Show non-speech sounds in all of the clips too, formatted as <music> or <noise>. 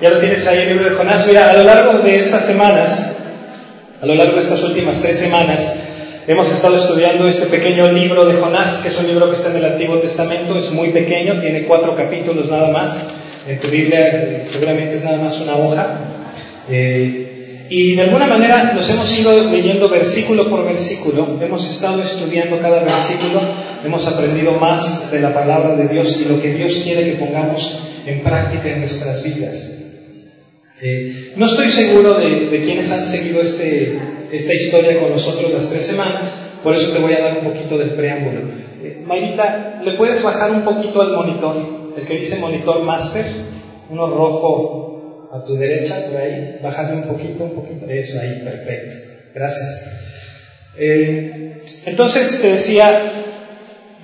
Ya lo tienes ahí el libro de Jonás. Mira, a lo largo de estas semanas, a lo largo de estas últimas tres semanas, hemos estado estudiando este pequeño libro de Jonás, que es un libro que está en el Antiguo Testamento, es muy pequeño, tiene cuatro capítulos nada más. En tu Biblia eh, seguramente es nada más una hoja. Eh, y de alguna manera nos hemos ido leyendo versículo por versículo, hemos estado estudiando cada versículo, hemos aprendido más de la palabra de Dios y lo que Dios quiere que pongamos en práctica en nuestras vidas. Eh, no estoy seguro de, quienes han seguido este, esta historia con nosotros las tres semanas, por eso te voy a dar un poquito del preámbulo. Eh, Mayrita, ¿le puedes bajar un poquito al monitor? El que dice monitor master, uno rojo a tu derecha, por ahí, bájame un poquito, un poquito, eso ahí, perfecto, gracias. Eh, entonces te decía,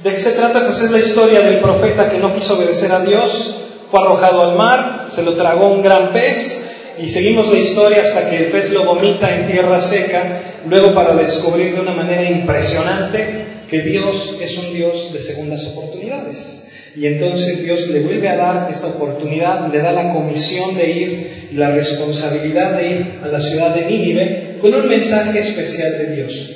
¿de qué se trata? Pues es la historia del profeta que no quiso obedecer a Dios, fue arrojado al mar, se lo tragó un gran pez, y seguimos la historia hasta que el pez lo vomita en tierra seca, luego para descubrir de una manera impresionante que Dios es un Dios de segundas oportunidades. Y entonces Dios le vuelve a dar esta oportunidad, le da la comisión de ir y la responsabilidad de ir a la ciudad de Nínive con un mensaje especial de Dios.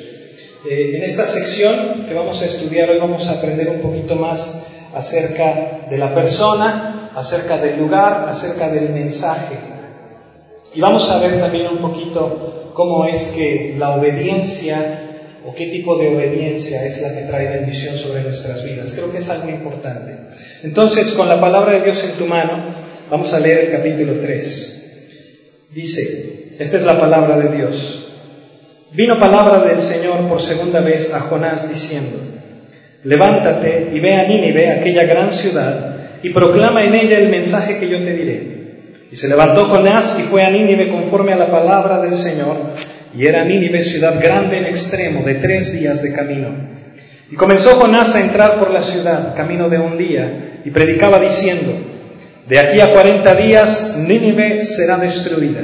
Eh, en esta sección que vamos a estudiar hoy vamos a aprender un poquito más acerca de la persona, acerca del lugar, acerca del mensaje. Y vamos a ver también un poquito cómo es que la obediencia o qué tipo de obediencia es la que trae bendición sobre nuestras vidas. Creo que es algo importante. Entonces, con la palabra de Dios en tu mano, vamos a leer el capítulo 3. Dice, esta es la palabra de Dios. Vino palabra del Señor por segunda vez a Jonás diciendo, levántate y ve a Nínive, aquella gran ciudad, y proclama en ella el mensaje que yo te diré. Y se levantó Jonás y fue a Nínive conforme a la palabra del Señor, y era Nínive ciudad grande en extremo, de tres días de camino. Y comenzó Jonás a entrar por la ciudad, camino de un día, y predicaba diciendo, de aquí a cuarenta días Nínive será destruida.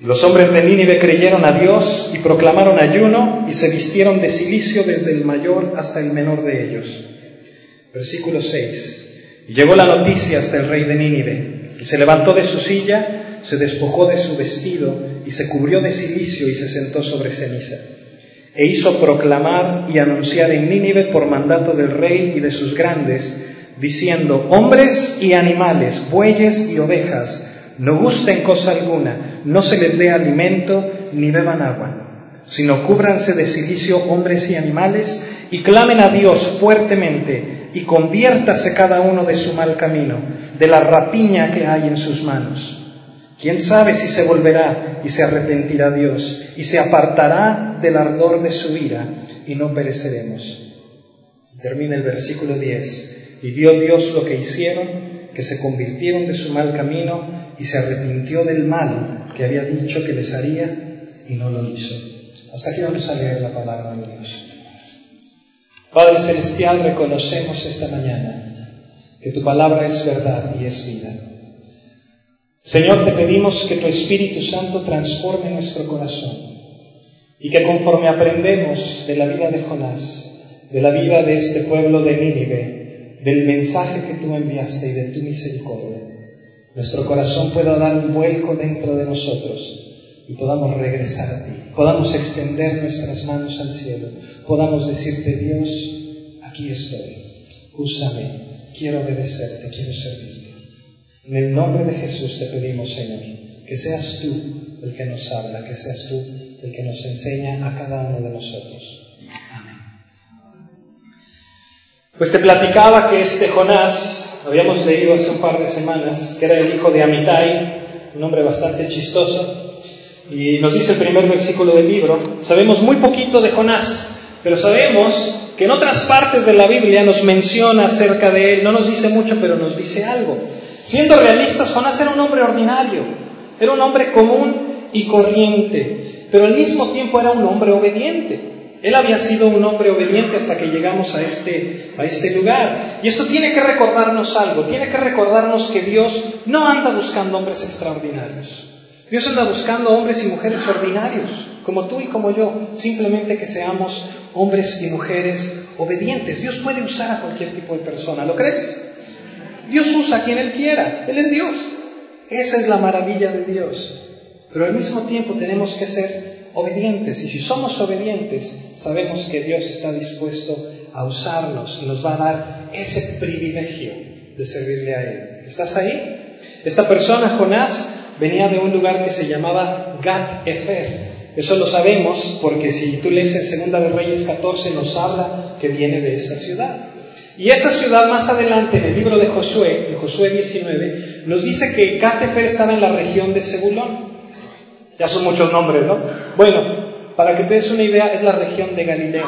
Y los hombres de Nínive creyeron a Dios y proclamaron ayuno y se vistieron de silicio desde el mayor hasta el menor de ellos. Versículo 6. Y llegó la noticia hasta el rey de Nínive, se levantó de su silla, se despojó de su vestido y se cubrió de silicio y se sentó sobre ceniza. E hizo proclamar y anunciar en Nínive por mandato del rey y de sus grandes, diciendo, hombres y animales, bueyes y ovejas, no gusten cosa alguna, no se les dé alimento ni beban agua, sino cúbranse de silicio hombres y animales y clamen a Dios fuertemente y conviértase cada uno de su mal camino, de la rapiña que hay en sus manos ¿Quién sabe si se volverá y se arrepentirá Dios y se apartará del ardor de su ira y no pereceremos? Termina el versículo 10. Y vio Dios lo que hicieron, que se convirtieron de su mal camino y se arrepintió del mal que había dicho que les haría y no lo hizo. Hasta aquí vamos a leer la palabra de Dios. Padre Celestial, reconocemos esta mañana que tu palabra es verdad y es vida. Señor, te pedimos que tu Espíritu Santo transforme nuestro corazón y que conforme aprendemos de la vida de Jonás, de la vida de este pueblo de Nínive, del mensaje que tú enviaste y de tu misericordia, nuestro corazón pueda dar un vuelco dentro de nosotros y podamos regresar a ti, podamos extender nuestras manos al cielo, podamos decirte, Dios, aquí estoy, úsame, quiero obedecerte, quiero servirte. En el nombre de Jesús te pedimos, Señor, que seas tú el que nos habla, que seas tú el que nos enseña a cada uno de nosotros. Amén. Pues te platicaba que este Jonás, habíamos leído hace un par de semanas, que era el hijo de Amitai, un hombre bastante chistoso, y nos dice el primer versículo del libro, sabemos muy poquito de Jonás, pero sabemos que en otras partes de la Biblia nos menciona acerca de él, no nos dice mucho, pero nos dice algo. Siendo realistas, Jonás era un hombre ordinario, era un hombre común y corriente, pero al mismo tiempo era un hombre obediente. Él había sido un hombre obediente hasta que llegamos a este, a este lugar. Y esto tiene que recordarnos algo, tiene que recordarnos que Dios no anda buscando hombres extraordinarios. Dios anda buscando hombres y mujeres ordinarios, como tú y como yo, simplemente que seamos hombres y mujeres obedientes. Dios puede usar a cualquier tipo de persona, ¿lo crees? Dios usa a quien Él quiera, Él es Dios. Esa es la maravilla de Dios. Pero al mismo tiempo tenemos que ser obedientes. Y si somos obedientes, sabemos que Dios está dispuesto a usarnos y nos va a dar ese privilegio de servirle a Él. ¿Estás ahí? Esta persona, Jonás, venía de un lugar que se llamaba Gat Efer. Eso lo sabemos porque si tú lees en Segunda de Reyes 14 nos habla que viene de esa ciudad. Y esa ciudad más adelante en el libro de Josué, en Josué 19, nos dice que Gat Efer estaba en la región de Zebulón. Ya son muchos nombres, ¿no? Bueno, para que te des una idea, es la región de Galilea.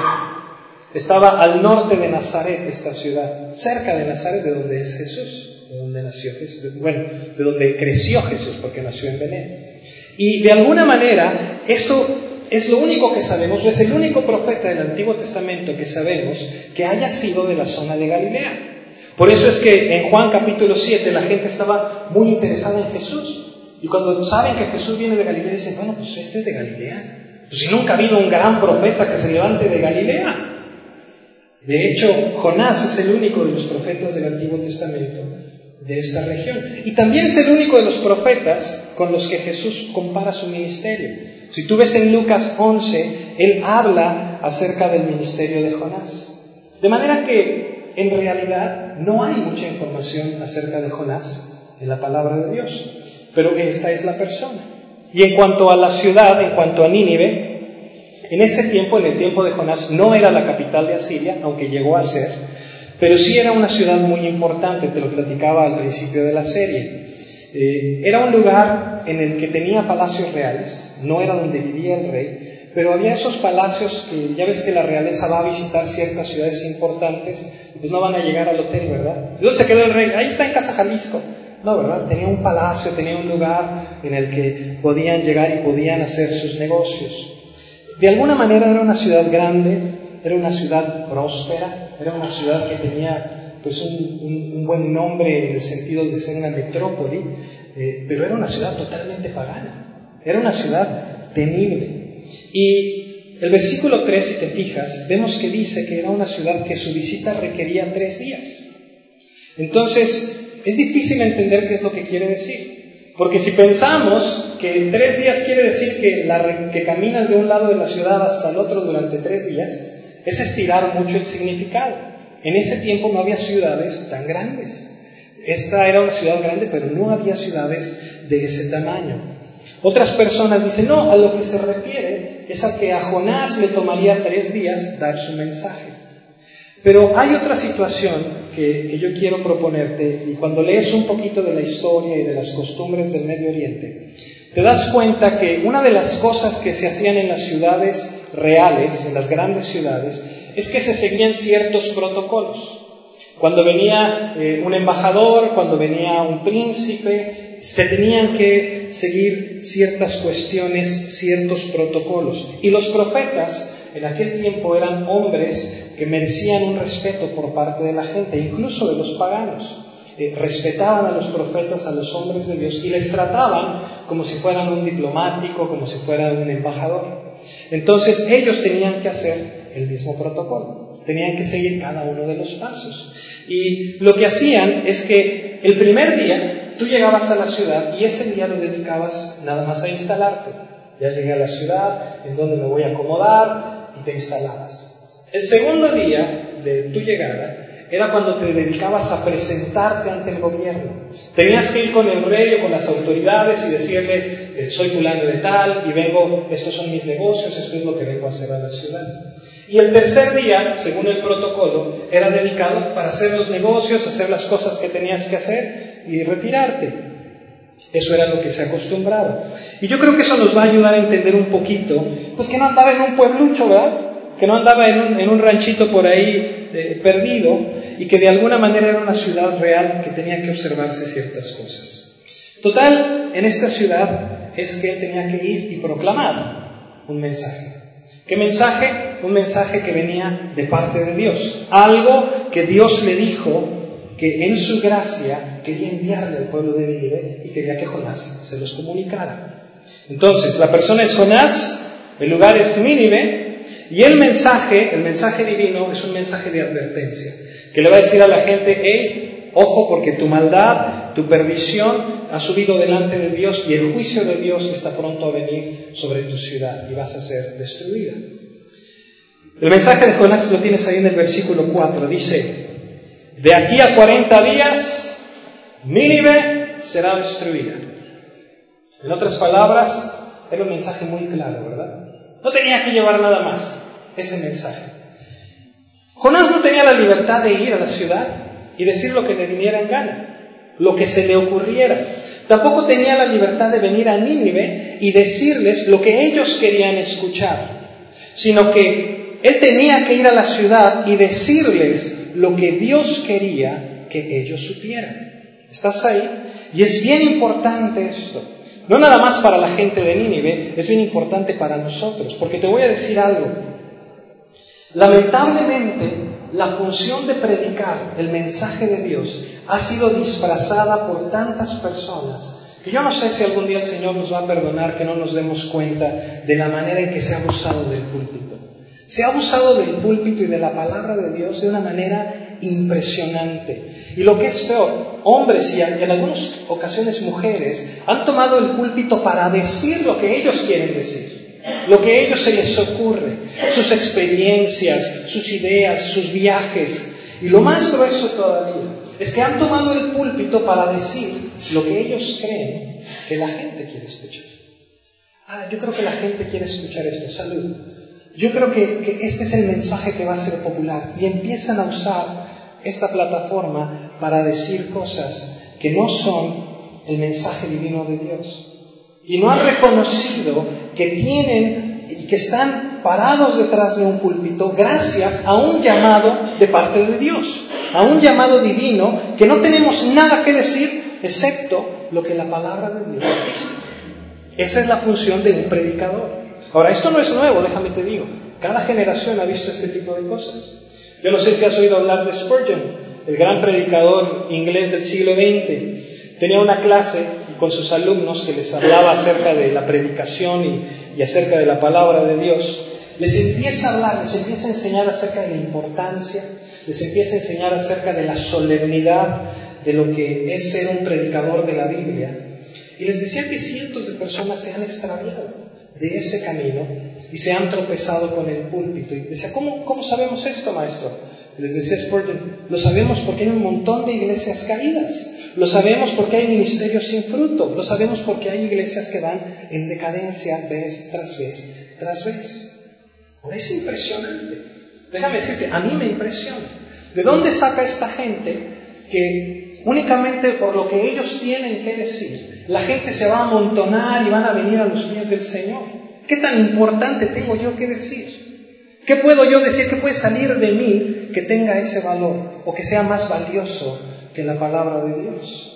Estaba al norte de Nazaret esta ciudad, cerca de Nazaret, de donde es Jesús de donde nació Jesús, bueno, de donde creció Jesús, porque nació en Belén. Y de alguna manera, eso es lo único que sabemos, es el único profeta del Antiguo Testamento que sabemos que haya sido de la zona de Galilea. Por eso es que en Juan capítulo 7 la gente estaba muy interesada en Jesús. Y cuando saben que Jesús viene de Galilea, dicen, bueno, pues este es de Galilea. Pues si nunca ha habido un gran profeta que se levante de Galilea. De hecho, Jonás es el único de los profetas del Antiguo Testamento de esta región. Y también es el único de los profetas con los que Jesús compara su ministerio. Si tú ves en Lucas 11, él habla acerca del ministerio de Jonás. De manera que en realidad no hay mucha información acerca de Jonás en la palabra de Dios, pero esta es la persona. Y en cuanto a la ciudad, en cuanto a Nínive, en ese tiempo, en el tiempo de Jonás, no era la capital de Asiria, aunque llegó a ser, pero sí era una ciudad muy importante, te lo platicaba al principio de la serie. Eh, era un lugar en el que tenía palacios reales, no era donde vivía el rey, pero había esos palacios que ya ves que la realeza va a visitar ciertas ciudades importantes, pues no van a llegar al hotel, ¿verdad? ¿Y dónde se quedó el rey? Ahí está en Casa Jalisco. No, ¿verdad? Tenía un palacio, tenía un lugar en el que podían llegar y podían hacer sus negocios. De alguna manera era una ciudad grande, era una ciudad próspera, era una ciudad que tenía pues un, buen nombre en el sentido de ser una metrópoli, eh, pero era una ciudad totalmente pagana, era una ciudad temible. Y el versículo 3, si te fijas, vemos que dice que era una ciudad que su visita requería tres días. Entonces, es difícil entender qué es lo que quiere decir. Porque si pensamos que tres días quiere decir que, que caminas de un lado de la ciudad hasta el otro durante tres días, es estirar mucho el significado. En ese tiempo no había ciudades tan grandes. Esta era una ciudad grande, pero no había ciudades de ese tamaño. Otras personas dicen, no, a lo que se refiere es a que a Jonás le tomaría tres días dar su mensaje. Pero hay otra situación que, yo quiero proponerte, y cuando lees un poquito de la historia y de las costumbres del Medio Oriente, te das cuenta que una de las cosas que se hacían en las ciudades reales, en las grandes ciudades, es que se seguían ciertos protocolos. Cuando venía eh, un embajador, cuando venía un príncipe, se tenían que seguir ciertas cuestiones, ciertos protocolos. Y los profetas en aquel tiempo eran hombres que merecían un respeto por parte de la gente, incluso de los paganos. Eh, respetaban a los profetas, a los hombres de Dios, y les trataban como si fueran un diplomático, como si fueran un embajador. Entonces ellos tenían que hacer el mismo protocolo, tenían que seguir cada uno de los pasos. Y lo que hacían es que el primer día tú llegabas a la ciudad y ese día lo dedicabas nada más a instalarte. Ya llegué a la ciudad, en donde me voy a acomodar y te instalabas. El segundo día de tu llegada era cuando te dedicabas a presentarte ante el gobierno. Tenías que ir con el rey o con las autoridades y decirle, eh, soy fulano de tal y vengo, estos son mis negocios, esto es lo que vengo a hacer a la ciudad. Y el tercer día, según el protocolo, era dedicado para hacer los negocios, hacer las cosas que tenías que hacer y retirarte. Eso era lo que se acostumbraba. Y yo creo que eso nos va a ayudar a entender un poquito, pues que no andaba en un pueblucho, ¿verdad? Que no andaba en un, ranchito por ahí eh, perdido, y que de alguna manera era una ciudad real que tenía que observarse ciertas cosas. Total, en esta ciudad es que él tenía que ir y proclamar un mensaje. ¿Qué mensaje? Un mensaje que venía de parte de Dios. Algo que Dios le dijo que en su gracia quería enviarle al pueblo de Nínive y quería que Jonás se los comunicara. Entonces, la persona es Jonás, el lugar es Nínive y el mensaje, el mensaje divino es un mensaje de advertencia que le va a decir a la gente, hey, ojo porque tu maldad, tu perdición ha subido delante de Dios y el juicio de Dios está pronto a venir sobre tu ciudad y vas a ser destruida. El mensaje de Jonás lo tienes ahí en el versículo 4. Dice, de aquí a 40 días, Nínive será destruida. En otras palabras, era un mensaje muy claro, ¿verdad? No tenía que llevar nada más ese mensaje. Jonás no tenía la libertad de ir a la ciudad y decir lo que le viniera en gana, lo que se le ocurriera. Tampoco tenía la libertad de venir a Nínive y decirles lo que ellos querían escuchar, sino que él tenía que ir a la ciudad y decirles lo que Dios quería que ellos supieran. ¿Estás ahí? Y es bien importante esto. No nada más para la gente de Nínive, es bien importante para nosotros, porque te voy a decir algo. Lamentablemente, la función de predicar el mensaje de Dios ha sido disfrazada por tantas personas que yo no sé si algún día el Señor nos va a perdonar que no nos demos cuenta de la manera en que se ha abusado del púlpito. Se ha abusado del púlpito y de la palabra de Dios de una manera impresionante. Y lo que es peor, hombres y en algunas ocasiones mujeres han tomado el púlpito para decir lo que ellos quieren decir lo que a ellos se les ocurre, sus experiencias, sus ideas, sus viajes. Y lo más grueso todavía es que han tomado el púlpito para decir lo que ellos creen que la gente quiere escuchar. Ah, yo creo que la gente quiere escuchar esto, salud. Yo creo que, que este es el mensaje que va a ser popular. Y empiezan a usar esta plataforma para decir cosas que no son el mensaje divino de Dios y no han reconocido que tienen y que están parados detrás de un púlpito gracias a un llamado de parte de Dios, a un llamado divino que no tenemos nada que decir excepto lo que la palabra de Dios dice. Esa es la función de un predicador. Ahora, esto no es nuevo, déjame te digo. Cada generación ha visto este tipo de cosas. Yo no sé si has oído hablar de Spurgeon, el gran predicador inglés del siglo XX. Tenía una clase con sus alumnos que les hablaba acerca de la predicación y, acerca de la palabra de Dios, les empieza a hablar, les empieza a enseñar acerca de la importancia, les empieza a enseñar acerca de la solemnidad de lo que es ser un predicador de la Biblia. Y les decía que cientos de personas se han extraviado de ese camino y se han tropezado con el púlpito. Y decía, ¿cómo, cómo sabemos esto, maestro? Les decía Spurgeon, lo sabemos porque hay un montón de iglesias caídas. Lo sabemos porque hay ministerios sin fruto. Lo sabemos porque hay iglesias que van en decadencia vez tras vez tras vez. Es impresionante. Déjame decirte, a mí me impresiona. ¿De dónde saca esta gente que únicamente por lo que ellos tienen que decir, la gente se va a amontonar y van a venir a los pies del Señor? ¿Qué tan importante tengo yo que decir? ¿Qué puedo yo decir que puede salir de mí que tenga ese valor o que sea más valioso que la palabra de Dios.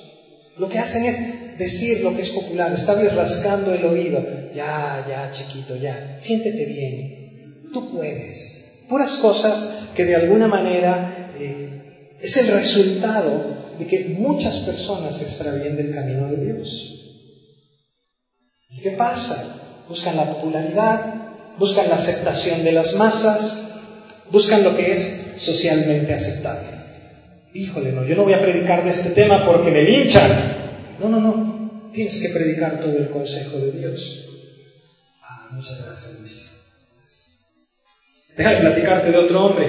Lo que hacen es decir lo que es popular, estarles rascando el oído. Ya, ya, chiquito, ya, siéntete bien, tú puedes. Puras cosas que de alguna manera eh, es el resultado de que muchas personas se extravíen del camino de Dios. ¿Y qué pasa? Buscan la popularidad, buscan la aceptación de las masas, buscan lo que es socialmente aceptable híjole, no, yo no voy a predicar de este tema porque me linchan. No, no, no, tienes que predicar todo el consejo de Dios. Ah, muchas gracias, Luis. Déjame platicarte de otro hombre.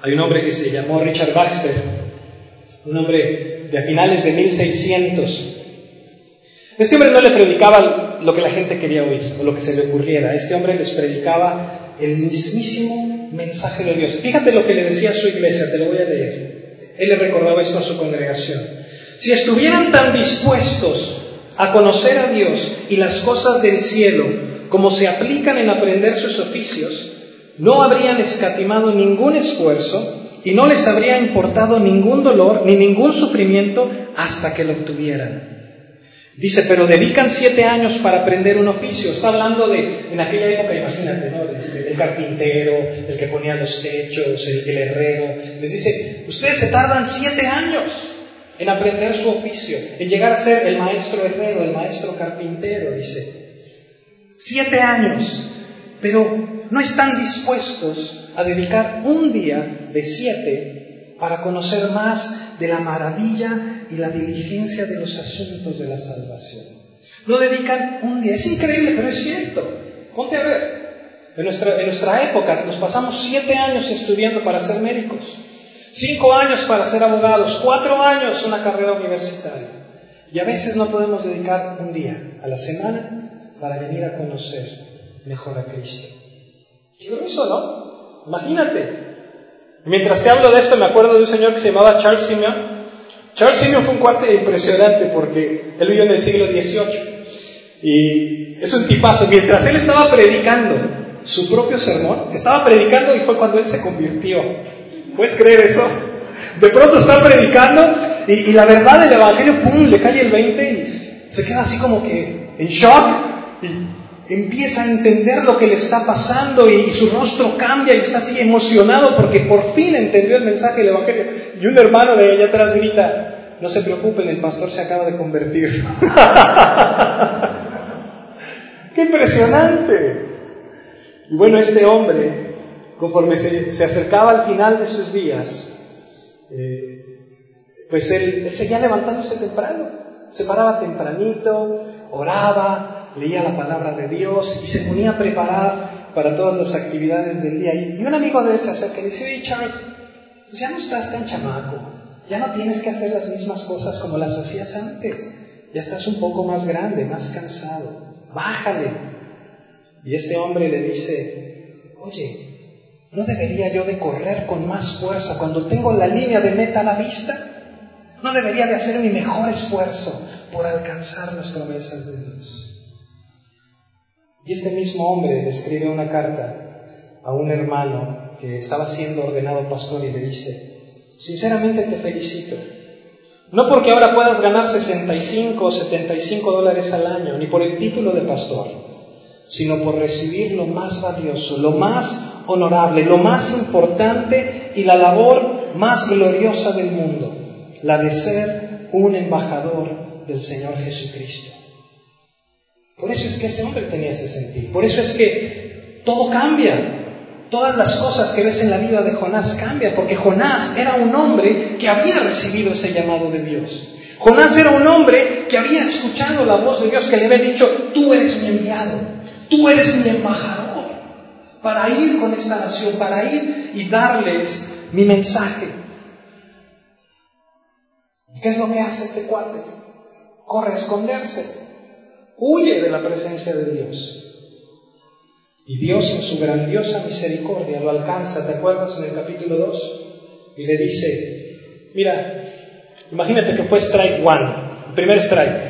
Hay un hombre que se llamó Richard Baxter, un hombre de finales de 1600. Este hombre no le predicaba lo que la gente quería oír o lo que se le ocurriera. Este hombre les predicaba el mismísimo mensaje de Dios. Fíjate lo que le decía a su iglesia, te lo voy a leer. Él le recordaba esto a su congregación. Si estuvieran tan dispuestos a conocer a Dios y las cosas del cielo como se aplican en aprender sus oficios, no habrían escatimado ningún esfuerzo y no les habría importado ningún dolor ni ningún sufrimiento hasta que lo obtuvieran. Dice, pero dedican siete años para aprender un oficio. Está hablando de, en aquella época, imagínate, ¿no? Este, el carpintero, el que ponía los techos, el, el herrero. Les dice, ustedes se tardan siete años en aprender su oficio, en llegar a ser el maestro herrero, el maestro carpintero, dice. Siete años, pero no están dispuestos a dedicar un día de siete para conocer más de la maravilla y la diligencia de los asuntos de la salvación. No dedican un día, es increíble, pero es cierto. Ponte a ver. En nuestra, en nuestra época nos pasamos siete años estudiando para ser médicos, cinco años para ser abogados, cuatro años una carrera universitaria. Y a veces no podemos dedicar un día a la semana para venir a conocer mejor a Cristo. Qué grueso, ¿no? Imagínate. Mientras te hablo de esto, me acuerdo de un señor que se llamaba Charles Simeon. Charles Simeon fue un cuate impresionante porque él vivió en el siglo XVIII. Y es un tipazo. Mientras él estaba predicando su propio sermón, estaba predicando y fue cuando él se convirtió. ¿Puedes creer eso? De pronto está predicando y, la verdad del Evangelio, ¡pum!, le cae el 20 y se queda así como que en shock y empieza a entender lo que le está pasando y, su rostro cambia y está así emocionado porque por fin entendió el mensaje del Evangelio. Y un hermano de allá atrás grita, no se preocupen, el pastor se acaba de convertir. <laughs> ¡Qué impresionante! Y bueno, este hombre, conforme se, acercaba al final de sus días, eh, pues él, seguía levantándose temprano, se paraba tempranito, oraba, leía la palabra de Dios y se ponía a preparar para todas las actividades del día. Y, un amigo de él se acerca y dice, oye Charles, pues ya no estás tan chamaco, ya no tienes que hacer las mismas cosas como las hacías antes, ya estás un poco más grande, más cansado, bájale. Y este hombre le dice, oye, ¿no debería yo de correr con más fuerza cuando tengo la línea de meta a la vista? ¿No debería de hacer mi mejor esfuerzo por alcanzar las promesas de Dios? Y este mismo hombre le escribe una carta a un hermano que estaba siendo ordenado pastor y le dice, sinceramente te felicito. No porque ahora puedas ganar 65 o 75 dólares al año, ni por el título de pastor, sino por recibir lo más valioso, lo más honorable, lo más importante y la labor más gloriosa del mundo, la de ser un embajador del Señor Jesucristo. Por eso es que ese hombre tenía ese sentido. Por eso es que todo cambia. Todas las cosas que ves en la vida de Jonás cambian, porque Jonás era un hombre que había recibido ese llamado de Dios. Jonás era un hombre que había escuchado la voz de Dios que le había dicho, tú eres mi enviado, tú eres mi embajador para ir con esta nación, para ir y darles mi mensaje. ¿Qué es lo que hace este cuate? Corre esconderse, huye de la presencia de Dios. Y Dios en su grandiosa misericordia lo alcanza, ¿te acuerdas en el capítulo 2? Y le dice, mira, imagínate que fue strike one, el primer strike,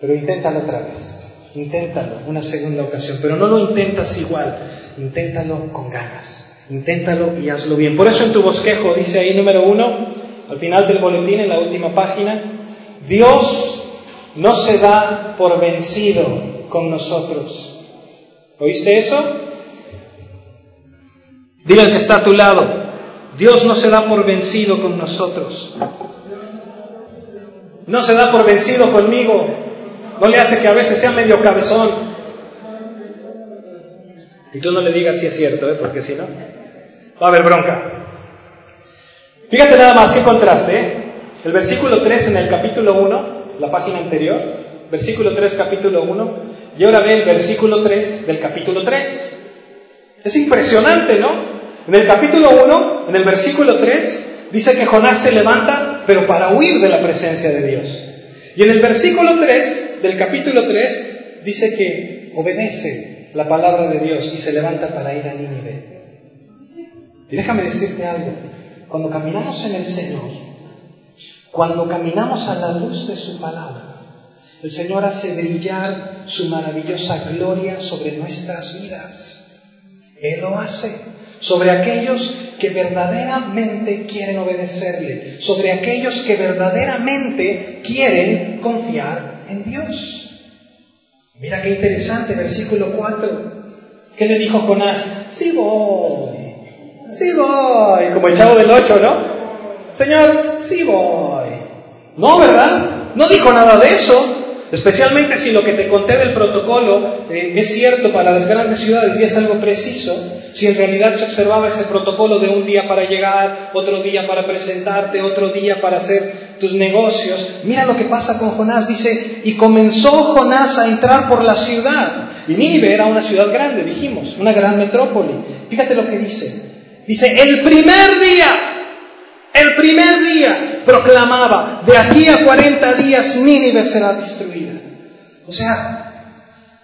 pero inténtalo otra vez, inténtalo una segunda ocasión, pero no lo intentas igual, inténtalo con ganas, inténtalo y hazlo bien. Por eso en tu bosquejo dice ahí número uno, al final del boletín, en la última página, Dios no se da por vencido con nosotros. ¿Oíste eso? Dile al que está a tu lado, Dios no se da por vencido con nosotros. No se da por vencido conmigo. No le hace que a veces sea medio cabezón. Y tú no le digas si es cierto, ¿eh? porque si no, va a haber bronca. Fíjate nada más qué contraste. ¿eh? El versículo 3 en el capítulo 1, la página anterior, versículo 3, capítulo 1, y ahora ve el versículo 3 del capítulo 3. Es impresionante, ¿no? En el capítulo 1, en el versículo 3, dice que Jonás se levanta, pero para huir de la presencia de Dios. Y en el versículo 3 del capítulo 3, dice que obedece la palabra de Dios y se levanta para ir a Nínive. Y déjame decirte algo. Cuando caminamos en el Señor, cuando caminamos a la luz de su palabra, el Señor hace brillar su maravillosa gloria sobre nuestras vidas. Él lo hace sobre aquellos que verdaderamente quieren obedecerle, sobre aquellos que verdaderamente quieren confiar en Dios. Mira qué interesante, versículo 4. ¿Qué le dijo Jonás? Sí voy, sí voy, como el chavo del 8, ¿no? Señor, sí voy. No, ¿verdad? No dijo nada de eso. Especialmente si lo que te conté del protocolo eh, es cierto para las grandes ciudades y es algo preciso. Si en realidad se observaba ese protocolo de un día para llegar, otro día para presentarte, otro día para hacer tus negocios, mira lo que pasa con Jonás. Dice, y comenzó Jonás a entrar por la ciudad. Y Nínive era una ciudad grande, dijimos, una gran metrópoli. Fíjate lo que dice. Dice, el primer día, el primer día proclamaba, de aquí a 40 días Nínive será destruida. O sea,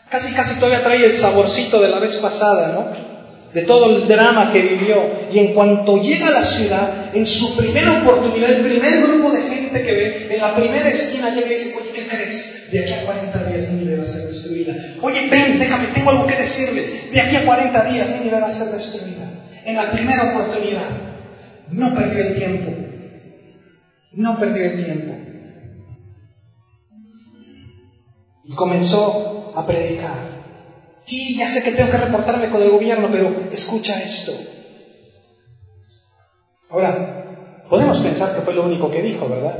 casi casi todavía trae el saborcito de la vez pasada, ¿no? De todo el drama que vivió. Y en cuanto llega a la ciudad, en su primera oportunidad, el primer grupo de gente que ve, en la primera esquina llega y dice, oye, ¿qué crees? De aquí a 40 días Nínive va a ser destruida. Oye, ven, déjame, tengo algo que decirles. De aquí a 40 días Nínive va a ser destruida. En la primera oportunidad. No perdió el tiempo. No perdió el tiempo. Y comenzó a predicar. Sí, ya sé que tengo que reportarme con el gobierno, pero escucha esto. Ahora, podemos pensar que fue lo único que dijo, ¿verdad?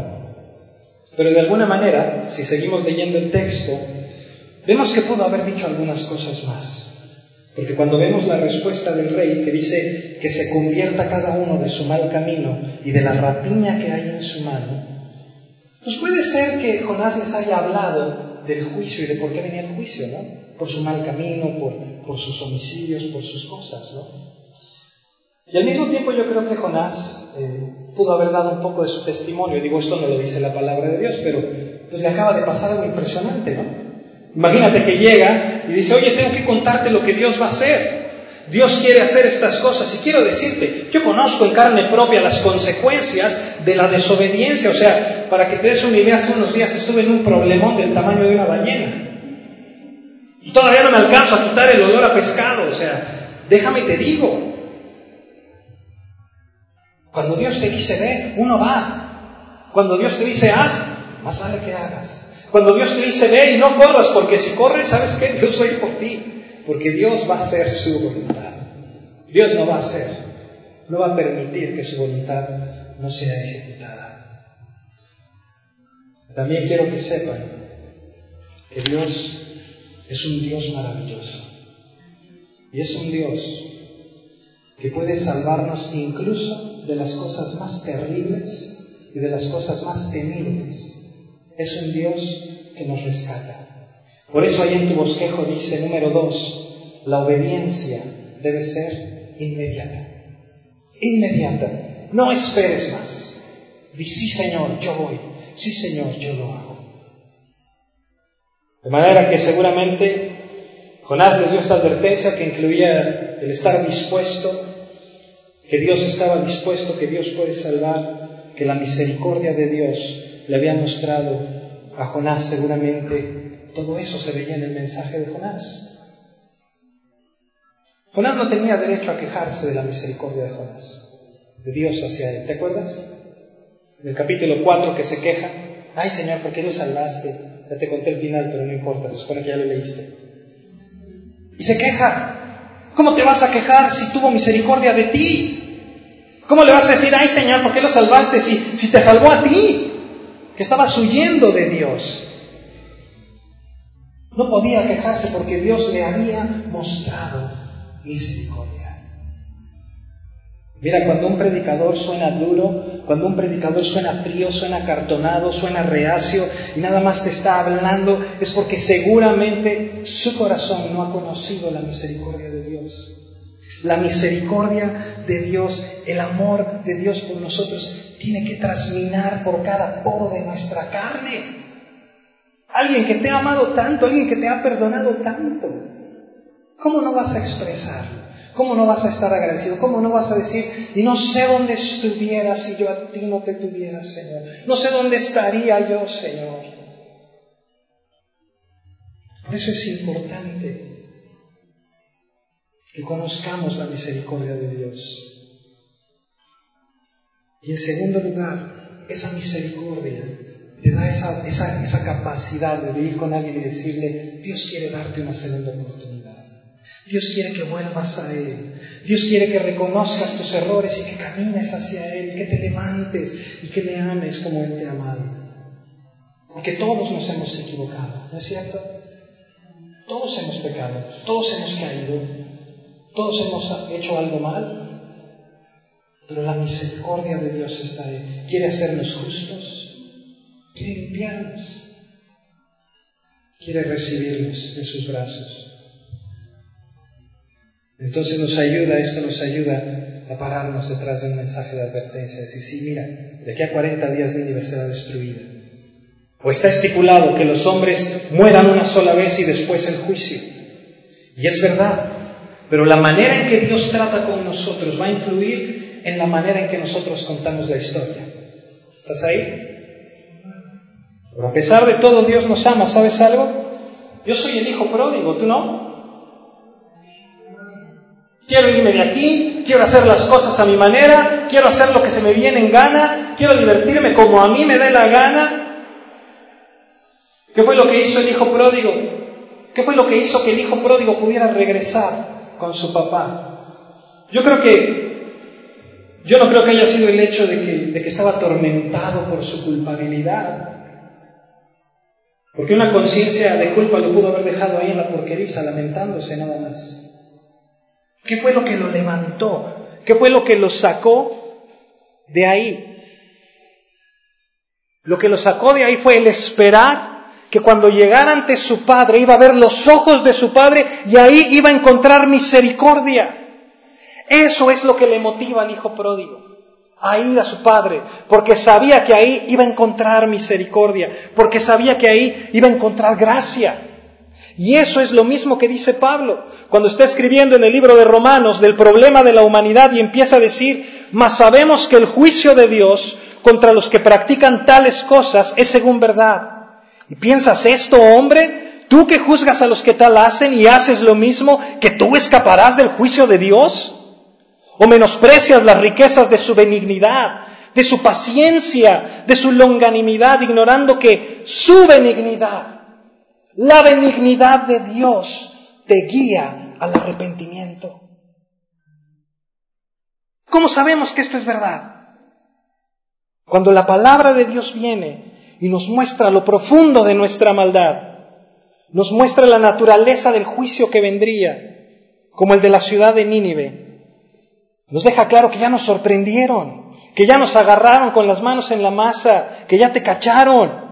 Pero de alguna manera, si seguimos leyendo el texto, vemos que pudo haber dicho algunas cosas más. Porque cuando vemos la respuesta del rey que dice que se convierta cada uno de su mal camino y de la rapiña que hay en su mano, pues puede ser que Jonás les haya hablado del juicio y de por qué venía el juicio, ¿no? Por su mal camino, por, sus homicidios, por sus cosas, ¿no? Y al mismo tiempo yo creo que Jonás eh, pudo haber dado un poco de su testimonio. Digo, esto no lo dice la palabra de Dios, pero pues le acaba de pasar algo impresionante, ¿no? Imagínate que llega y dice, oye, tengo que contarte lo que Dios va a hacer. Dios quiere hacer estas cosas y quiero decirte, yo conozco en carne propia las consecuencias de la desobediencia. O sea, para que te des una idea, hace unos días estuve en un problemón del tamaño de una ballena. Y todavía no me alcanzo a quitar el olor a pescado. O sea, déjame te digo. Cuando Dios te dice ve, uno va. Cuando Dios te dice haz, más vale que hagas. Cuando Dios te dice ve y no corras, porque si corres, ¿sabes qué? Dios ir por ti. Porque Dios va a hacer su voluntad. Dios no va a hacer, no va a permitir que su voluntad no sea ejecutada. También quiero que sepan que Dios es un Dios maravilloso. Y es un Dios que puede salvarnos incluso de las cosas más terribles y de las cosas más temibles es un Dios que nos rescata. Por eso ahí en tu bosquejo dice número dos, la obediencia debe ser inmediata. Inmediata. No esperes más. Di, sí Señor, yo voy. Sí Señor, yo lo hago. De manera que seguramente Jonás les dio esta advertencia que incluía el estar dispuesto, que Dios estaba dispuesto, que Dios puede salvar, que la misericordia de Dios le había mostrado a Jonás seguramente, todo eso se veía en el mensaje de Jonás. Jonás no tenía derecho a quejarse de la misericordia de Jonás, de Dios hacia él. ¿Te acuerdas? En el capítulo 4 que se queja, ay Señor, ¿por qué lo salvaste? Ya te conté el final, pero no importa, se supone que ya lo leíste. Y se queja, ¿cómo te vas a quejar si tuvo misericordia de ti? ¿Cómo le vas a decir, ay Señor, ¿por qué lo salvaste si, si te salvó a ti? Que estabas huyendo de Dios. No podía quejarse porque Dios le había mostrado misericordia. Mira, cuando un predicador suena duro, cuando un predicador suena frío, suena cartonado, suena reacio y nada más te está hablando, es porque seguramente su corazón no ha conocido la misericordia de Dios. La misericordia de Dios, el amor de Dios por nosotros tiene que trasminar por cada poro de nuestra carne. Alguien que te ha amado tanto, alguien que te ha perdonado tanto. ¿Cómo no vas a expresarlo? ¿Cómo no vas a estar agradecido? ¿Cómo no vas a decir, y no sé dónde estuviera si yo a ti no te tuviera, Señor? No sé dónde estaría yo, Señor. Por eso es importante que conozcamos la misericordia de Dios. Y en segundo lugar, esa misericordia te da esa, esa, esa capacidad de ir con alguien y decirle, Dios quiere darte una segunda oportunidad. Dios quiere que vuelvas a Él. Dios quiere que reconozcas tus errores y que camines hacia Él, que te levantes y que le ames como Él te ha amado. Porque todos nos hemos equivocado, ¿no es cierto? Todos hemos pecado, todos hemos caído. Todos hemos hecho algo mal, pero la misericordia de Dios está ahí. Quiere hacernos justos, quiere limpiarnos, quiere recibirnos en sus brazos. Entonces nos ayuda, esto nos ayuda a pararnos detrás de un mensaje de advertencia, decir, sí, mira, de aquí a 40 días Nínive será destruida. O está estipulado que los hombres mueran una sola vez y después el juicio. Y es verdad, pero la manera en que Dios trata con nosotros va a influir en la manera en que nosotros contamos la historia. ¿Estás ahí? Pero a pesar de todo, Dios nos ama. ¿Sabes algo? Yo soy el hijo pródigo, ¿tú no? Quiero irme de aquí, quiero hacer las cosas a mi manera, quiero hacer lo que se me viene en gana, quiero divertirme como a mí me dé la gana. ¿Qué fue lo que hizo el hijo pródigo? ¿Qué fue lo que hizo que el hijo pródigo pudiera regresar con su papá? Yo creo que, yo no creo que haya sido el hecho de que, de que estaba atormentado por su culpabilidad. Porque una conciencia de culpa lo pudo haber dejado ahí en la porqueriza, lamentándose nada más. ¿Qué fue lo que lo levantó? ¿Qué fue lo que lo sacó de ahí? Lo que lo sacó de ahí fue el esperar que cuando llegara ante su padre iba a ver los ojos de su padre y ahí iba a encontrar misericordia. Eso es lo que le motiva al hijo pródigo, a ir a su padre, porque sabía que ahí iba a encontrar misericordia, porque sabía que ahí iba a encontrar gracia. Y eso es lo mismo que dice Pablo cuando está escribiendo en el libro de Romanos del problema de la humanidad y empieza a decir, mas sabemos que el juicio de Dios contra los que practican tales cosas es según verdad. Y piensas, esto, hombre, tú que juzgas a los que tal hacen y haces lo mismo, que tú escaparás del juicio de Dios? ¿O menosprecias las riquezas de su benignidad, de su paciencia, de su longanimidad, ignorando que su benignidad la benignidad de Dios te guía al arrepentimiento. ¿Cómo sabemos que esto es verdad? Cuando la palabra de Dios viene y nos muestra lo profundo de nuestra maldad, nos muestra la naturaleza del juicio que vendría, como el de la ciudad de Nínive, nos deja claro que ya nos sorprendieron, que ya nos agarraron con las manos en la masa, que ya te cacharon,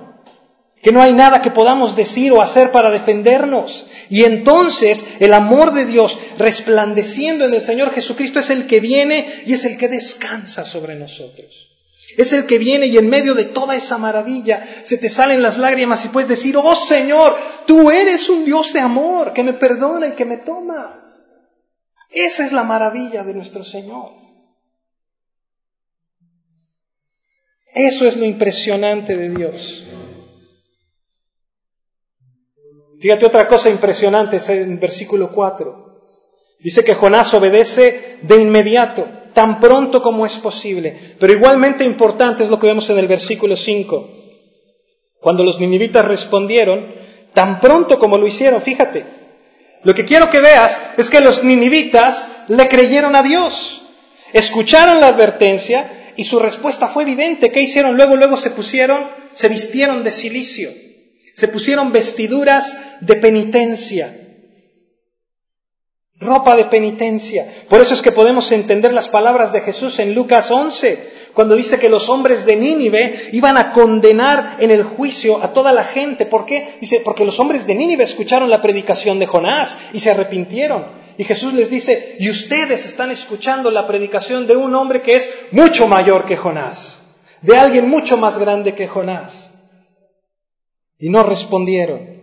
que no hay nada que podamos decir o hacer para defendernos. Y entonces el amor de Dios resplandeciendo en el Señor Jesucristo es el que viene y es el que descansa sobre nosotros. Es el que viene y en medio de toda esa maravilla se te salen las lágrimas y puedes decir, oh Señor, tú eres un Dios de amor que me perdona y que me toma. Esa es la maravilla de nuestro Señor. Eso es lo impresionante de Dios. Fíjate otra cosa impresionante, es en versículo 4. Dice que Jonás obedece de inmediato, tan pronto como es posible. Pero igualmente importante es lo que vemos en el versículo 5. Cuando los ninivitas respondieron, tan pronto como lo hicieron, fíjate. Lo que quiero que veas es que los ninivitas le creyeron a Dios. Escucharon la advertencia y su respuesta fue evidente. ¿Qué hicieron? Luego, luego se pusieron, se vistieron de silicio se pusieron vestiduras de penitencia, ropa de penitencia. Por eso es que podemos entender las palabras de Jesús en Lucas 11, cuando dice que los hombres de Nínive iban a condenar en el juicio a toda la gente. ¿Por qué? Dice, porque los hombres de Nínive escucharon la predicación de Jonás y se arrepintieron. Y Jesús les dice, y ustedes están escuchando la predicación de un hombre que es mucho mayor que Jonás, de alguien mucho más grande que Jonás. Y no respondieron.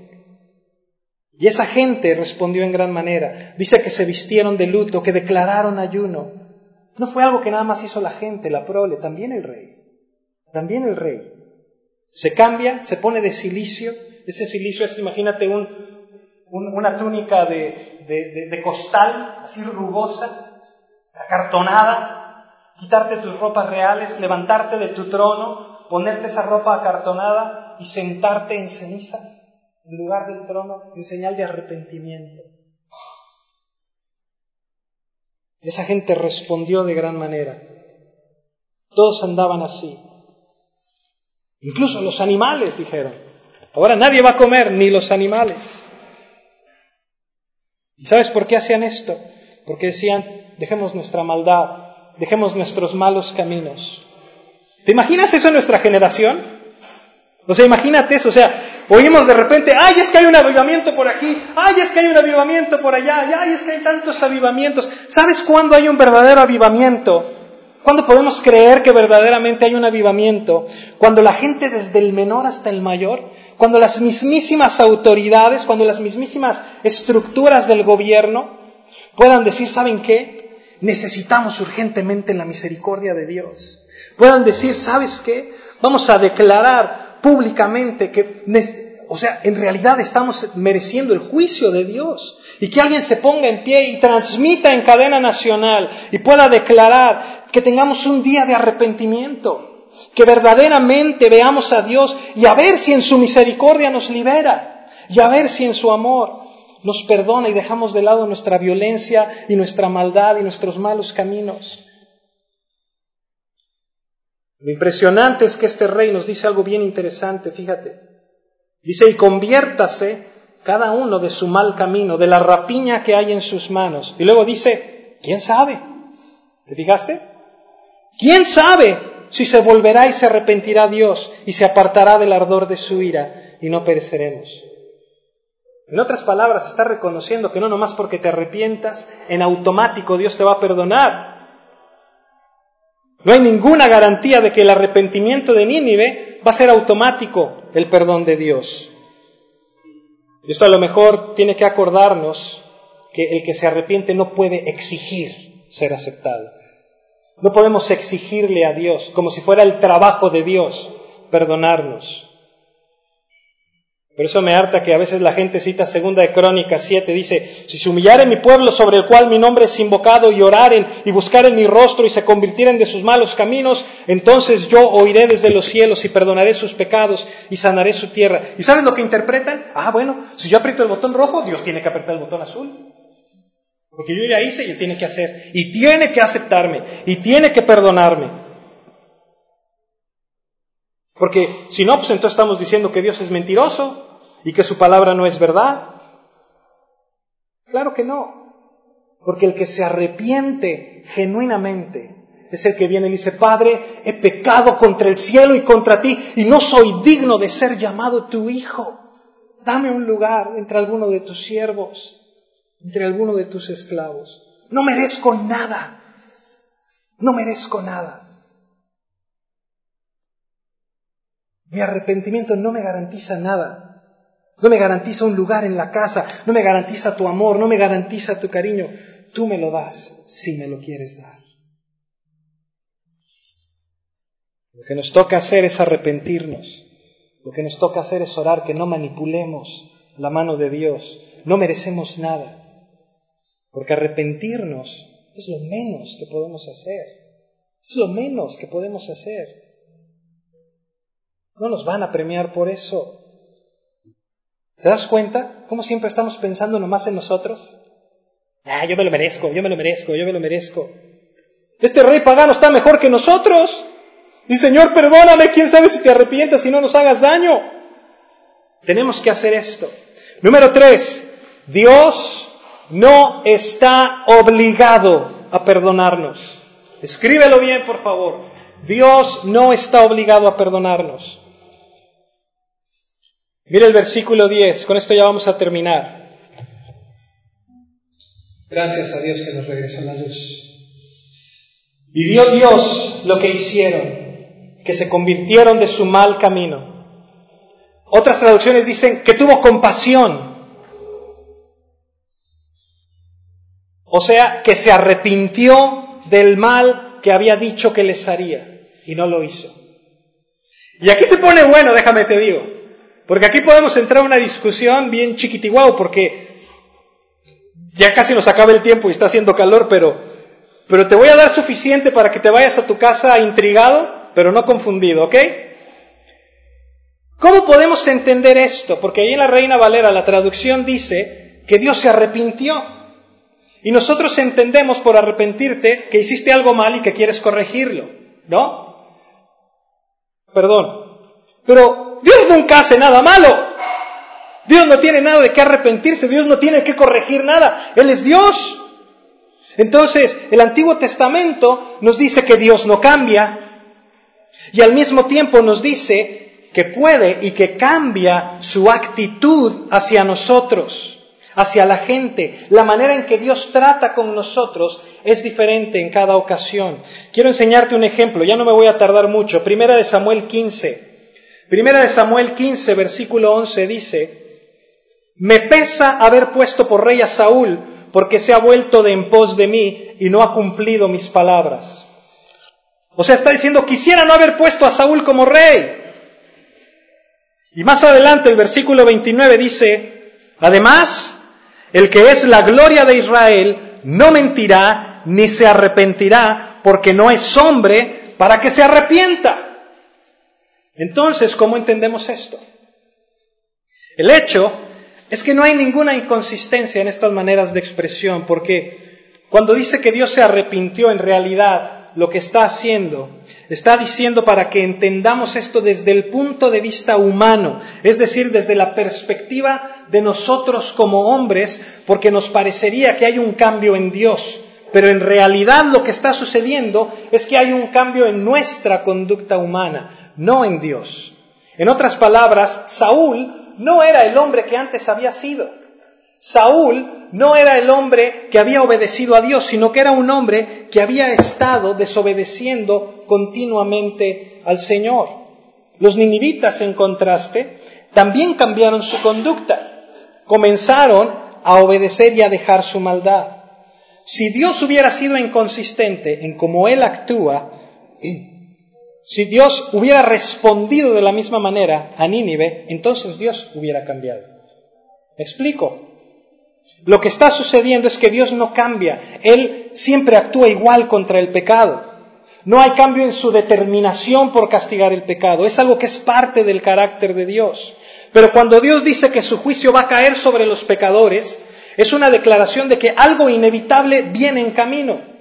Y esa gente respondió en gran manera. Dice que se vistieron de luto, que declararon ayuno. No fue algo que nada más hizo la gente, la prole, también el rey. También el rey. Se cambia, se pone de silicio. Ese silicio es, imagínate, un, una túnica de costal, así rugosa, acartonada. Quitarte tus ropas reales, levantarte de tu trono, ponerte esa ropa acartonada y sentarte en cenizas en lugar del trono en señal de arrepentimiento. Esa gente respondió de gran manera. Todos andaban así. Incluso los animales dijeron. Ahora nadie va a comer, ni los animales. ¿Y sabes por qué hacían esto? porque decían, dejemos nuestra maldad, dejemos nuestros malos caminos. ¿Te imaginas eso en nuestra generación? O sea, imagínate eso, o sea, oímos de repente, ay, es que hay un avivamiento por aquí, ay, es que hay un avivamiento por allá, ay, es que hay tantos avivamientos. ¿Sabes cuándo hay un verdadero avivamiento? ¿Cuándo podemos creer que verdaderamente hay un avivamiento? Cuando la gente desde el menor hasta el mayor, cuando las mismísimas autoridades, cuando las mismísimas estructuras del gobierno puedan decir, ¿saben qué? Necesitamos urgentemente la misericordia de Dios. Puedan decir, ¿sabes qué? Vamos a declarar públicamente que, o sea, en realidad estamos mereciendo el juicio de Dios. Y que alguien se ponga en pie y transmita en cadena nacional y pueda declarar que tengamos un día de arrepentimiento, que verdaderamente veamos a Dios y a ver si en su misericordia nos libera y a ver si en su amor nos perdona y dejamos de lado nuestra violencia y nuestra maldad y nuestros malos caminos. Lo impresionante es que este rey nos dice algo bien interesante, fíjate. Dice, y conviértase cada uno de su mal camino, de la rapiña que hay en sus manos. Y luego dice, ¿quién sabe? ¿Te fijaste? ¿Quién sabe si se volverá y se arrepentirá Dios y se apartará del ardor de su ira y no pereceremos? En otras palabras, está reconociendo que no nomás porque te arrepientas, en automático Dios te va a perdonar. No hay ninguna garantía de que el arrepentimiento de Nínive va a ser automático el perdón de Dios. Esto a lo mejor tiene que acordarnos que el que se arrepiente no puede exigir ser aceptado. No podemos exigirle a Dios, como si fuera el trabajo de Dios, perdonarnos. Por eso me harta que a veces la gente cita segunda de Crónicas 7, dice, si se humillaren mi pueblo sobre el cual mi nombre es invocado y oraren y buscaren mi rostro y se convirtieren de sus malos caminos, entonces yo oiré desde los cielos y perdonaré sus pecados y sanaré su tierra. ¿Y sabes lo que interpretan? Ah, bueno, si yo aprieto el botón rojo, Dios tiene que apretar el botón azul. Porque yo ya hice y él tiene que hacer. Y tiene que aceptarme. Y tiene que perdonarme. Porque si no, pues entonces estamos diciendo que Dios es mentiroso y que su palabra no es verdad. Claro que no. Porque el que se arrepiente genuinamente es el que viene y dice, Padre, he pecado contra el cielo y contra ti y no soy digno de ser llamado tu hijo. Dame un lugar entre alguno de tus siervos entre alguno de tus esclavos. No merezco nada. No merezco nada. Mi arrepentimiento no me garantiza nada. No me garantiza un lugar en la casa, no me garantiza tu amor, no me garantiza tu cariño. Tú me lo das si me lo quieres dar. Lo que nos toca hacer es arrepentirnos. Lo que nos toca hacer es orar que no manipulemos la mano de Dios. No merecemos nada. Porque arrepentirnos es lo menos que podemos hacer. Es lo menos que podemos hacer. No nos van a premiar por eso. ¿Te das cuenta cómo siempre estamos pensando nomás en nosotros? Ah, yo me lo merezco, yo me lo merezco, yo me lo merezco. Este rey pagano está mejor que nosotros. Y Señor, perdóname, quién sabe si te arrepientas y no nos hagas daño. Tenemos que hacer esto. Número tres, Dios no está obligado a perdonarnos. Escríbelo bien, por favor. Dios no está obligado a perdonarnos. Mira el versículo 10, con esto ya vamos a terminar. Gracias a Dios que nos regresó la luz. Vio Dios lo que hicieron, que se convirtieron de su mal camino. Otras traducciones dicen que tuvo compasión O sea, que se arrepintió del mal que había dicho que les haría y no lo hizo. Y aquí se pone bueno, déjame te digo, porque aquí podemos entrar a una discusión bien chiquitiguao, porque ya casi nos acaba el tiempo y está haciendo calor, pero, pero te voy a dar suficiente para que te vayas a tu casa intrigado, pero no confundido, ¿ok? ¿Cómo podemos entender esto? Porque ahí en la Reina Valera la traducción dice que Dios se arrepintió. Y nosotros entendemos por arrepentirte que hiciste algo mal y que quieres corregirlo, ¿no? Perdón. Pero Dios nunca hace nada malo. Dios no tiene nada de qué arrepentirse, Dios no tiene que corregir nada. Él es Dios. Entonces, el Antiguo Testamento nos dice que Dios no cambia y al mismo tiempo nos dice que puede y que cambia su actitud hacia nosotros, hacia la gente. La manera en que Dios trata con nosotros es diferente en cada ocasión. Quiero enseñarte un ejemplo, ya no me voy a tardar mucho. Primera de Samuel 15. Primera de Samuel 15, versículo 11 dice, me pesa haber puesto por rey a Saúl, porque se ha vuelto de en pos de mí y no ha cumplido mis palabras. O sea, está diciendo, quisiera no haber puesto a Saúl como rey. Y más adelante el versículo 29 dice, además, el que es la gloria de Israel no mentirá ni se arrepentirá, porque no es hombre para que se arrepienta. Entonces, ¿cómo entendemos esto? El hecho es que no hay ninguna inconsistencia en estas maneras de expresión, porque cuando dice que Dios se arrepintió, en realidad lo que está haciendo, está diciendo para que entendamos esto desde el punto de vista humano, es decir, desde la perspectiva de nosotros como hombres, porque nos parecería que hay un cambio en Dios, pero en realidad lo que está sucediendo es que hay un cambio en nuestra conducta humana, no en Dios. En otras palabras, Saúl no era el hombre que antes había sido. Saúl no era el hombre que había obedecido a Dios, sino que era un hombre que había estado desobedeciendo continuamente al Señor. Los ninivitas, en contraste, también cambiaron su conducta. Comenzaron a obedecer y a dejar su maldad. Si Dios hubiera sido inconsistente en cómo Él actúa, si Dios hubiera respondido de la misma manera a Nínive, entonces Dios hubiera cambiado. ¿Me explico? Lo que está sucediendo es que Dios no cambia. Él siempre actúa igual contra el pecado. No hay cambio en su determinación por castigar el pecado. Es algo que es parte del carácter de Dios. Pero cuando Dios dice que su juicio va a caer sobre los pecadores, es una declaración de que algo inevitable viene en camino.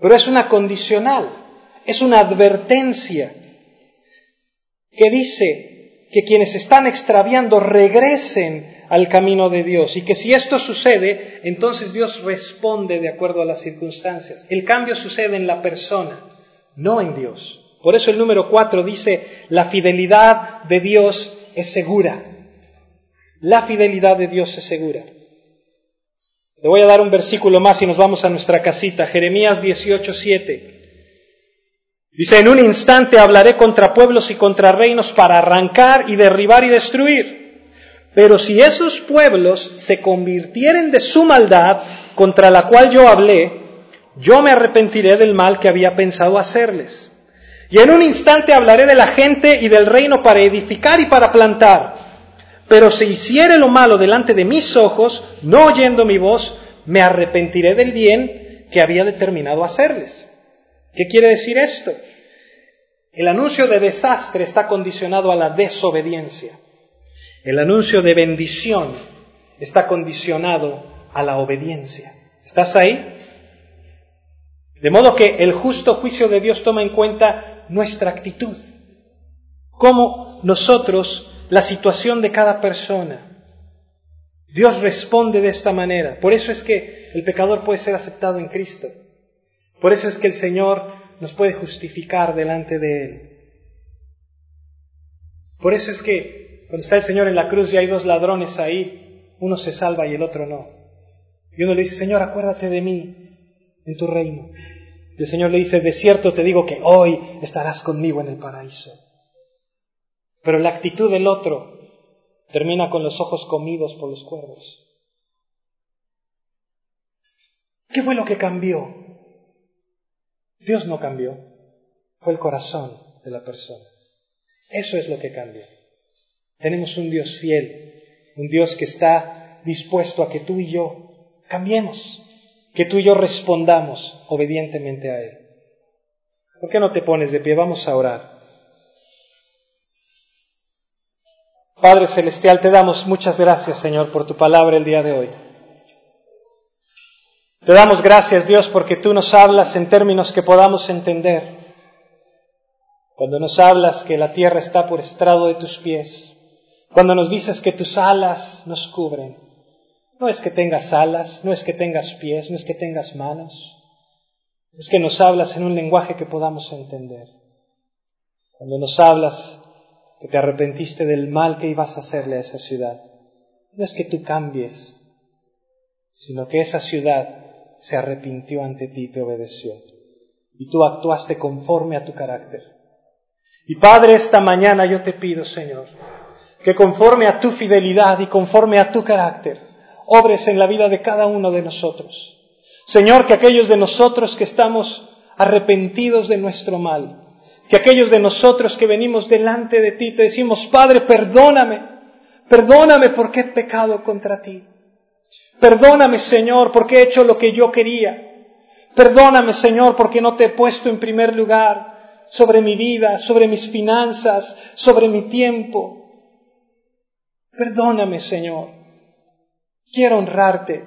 Pero es una condicional, es una advertencia que dice que quienes están extraviando regresen al camino de Dios y que si esto sucede, entonces Dios responde de acuerdo a las circunstancias. El cambio sucede en la persona, no en Dios. Por eso el número cuatro dice, la fidelidad de Dios es segura. La fidelidad de Dios es segura. Le voy a dar un versículo más y nos vamos a nuestra casita. Jeremías 18, 7. Dice, en un instante hablaré contra pueblos y contra reinos para arrancar y derribar y destruir. Pero si esos pueblos se convirtieren de su maldad contra la cual yo hablé, yo me arrepentiré del mal que había pensado hacerles. Y en un instante hablaré de la gente y del reino para edificar y para plantar pero si hiciere lo malo delante de mis ojos, no oyendo mi voz, me arrepentiré del bien que había determinado hacerles. ¿Qué quiere decir esto? El anuncio de desastre está condicionado a la desobediencia. El anuncio de bendición está condicionado a la obediencia. ¿Estás ahí? De modo que el justo juicio de Dios toma en cuenta nuestra actitud. Cómo nosotros la situación de cada persona. Dios responde de esta manera. Por eso es que el pecador puede ser aceptado en Cristo. Por eso es que el Señor nos puede justificar delante de Él. Por eso es que cuando está el Señor en la cruz y hay dos ladrones ahí, uno se salva y el otro no. Y uno le dice, Señor, acuérdate de mí en tu reino. Y el Señor le dice, de cierto te digo que hoy estarás conmigo en el paraíso. Pero la actitud del otro termina con los ojos comidos por los cuervos. ¿Qué fue lo que cambió? Dios no cambió, fue el corazón de la persona. Eso es lo que cambió. Tenemos un Dios fiel, un Dios que está dispuesto a que tú y yo cambiemos, que tú y yo respondamos obedientemente a Él. ¿Por qué no te pones de pie? Vamos a orar. Padre Celestial, te damos muchas gracias, Señor, por tu palabra el día de hoy. Te damos gracias, Dios, porque tú nos hablas en términos que podamos entender. Cuando nos hablas que la tierra está por estrado de tus pies, cuando nos dices que tus alas nos cubren, No es que tengas alas, no es que tengas pies, no es que tengas manos. Es que nos hablas en un lenguaje que podamos entender. Cuando nos hablas que te arrepentiste del mal que ibas a hacerle a esa ciudad, no es que tú cambies, sino que esa ciudad se arrepintió ante ti y te obedeció. Y tú actuaste conforme a tu carácter. Y Padre, esta mañana yo te pido, Señor, que conforme a tu fidelidad y conforme a tu carácter, obres en la vida de cada uno de nosotros. Señor, que aquellos de nosotros que estamos arrepentidos de nuestro mal, que aquellos de nosotros que venimos delante de ti te decimos, Padre, perdóname, perdóname porque he pecado contra ti. Perdóname, Señor, porque he hecho lo que yo quería. Perdóname, Señor, porque no te he puesto en primer lugar sobre mi vida, sobre mis finanzas, sobre mi tiempo. Perdóname, Señor. Quiero honrarte.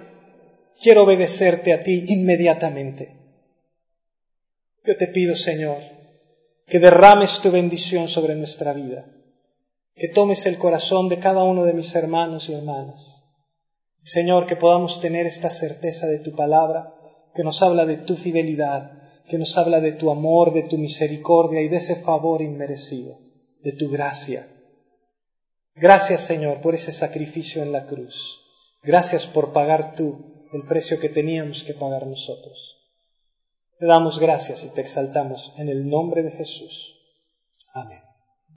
Quiero obedecerte a ti inmediatamente. Yo te pido, Señor, que derrames tu bendición sobre nuestra vida, que tomes el corazón de cada uno de mis hermanos y hermanas. Señor, que podamos tener esta certeza de tu palabra, que nos habla de tu fidelidad, que nos habla de tu amor, de tu misericordia y de ese favor inmerecido, de tu gracia. Gracias, Señor, por ese sacrificio en la cruz. Gracias por pagar tú el precio que teníamos que pagar nosotros. Te damos gracias y te exaltamos en el nombre de Jesús. Amén.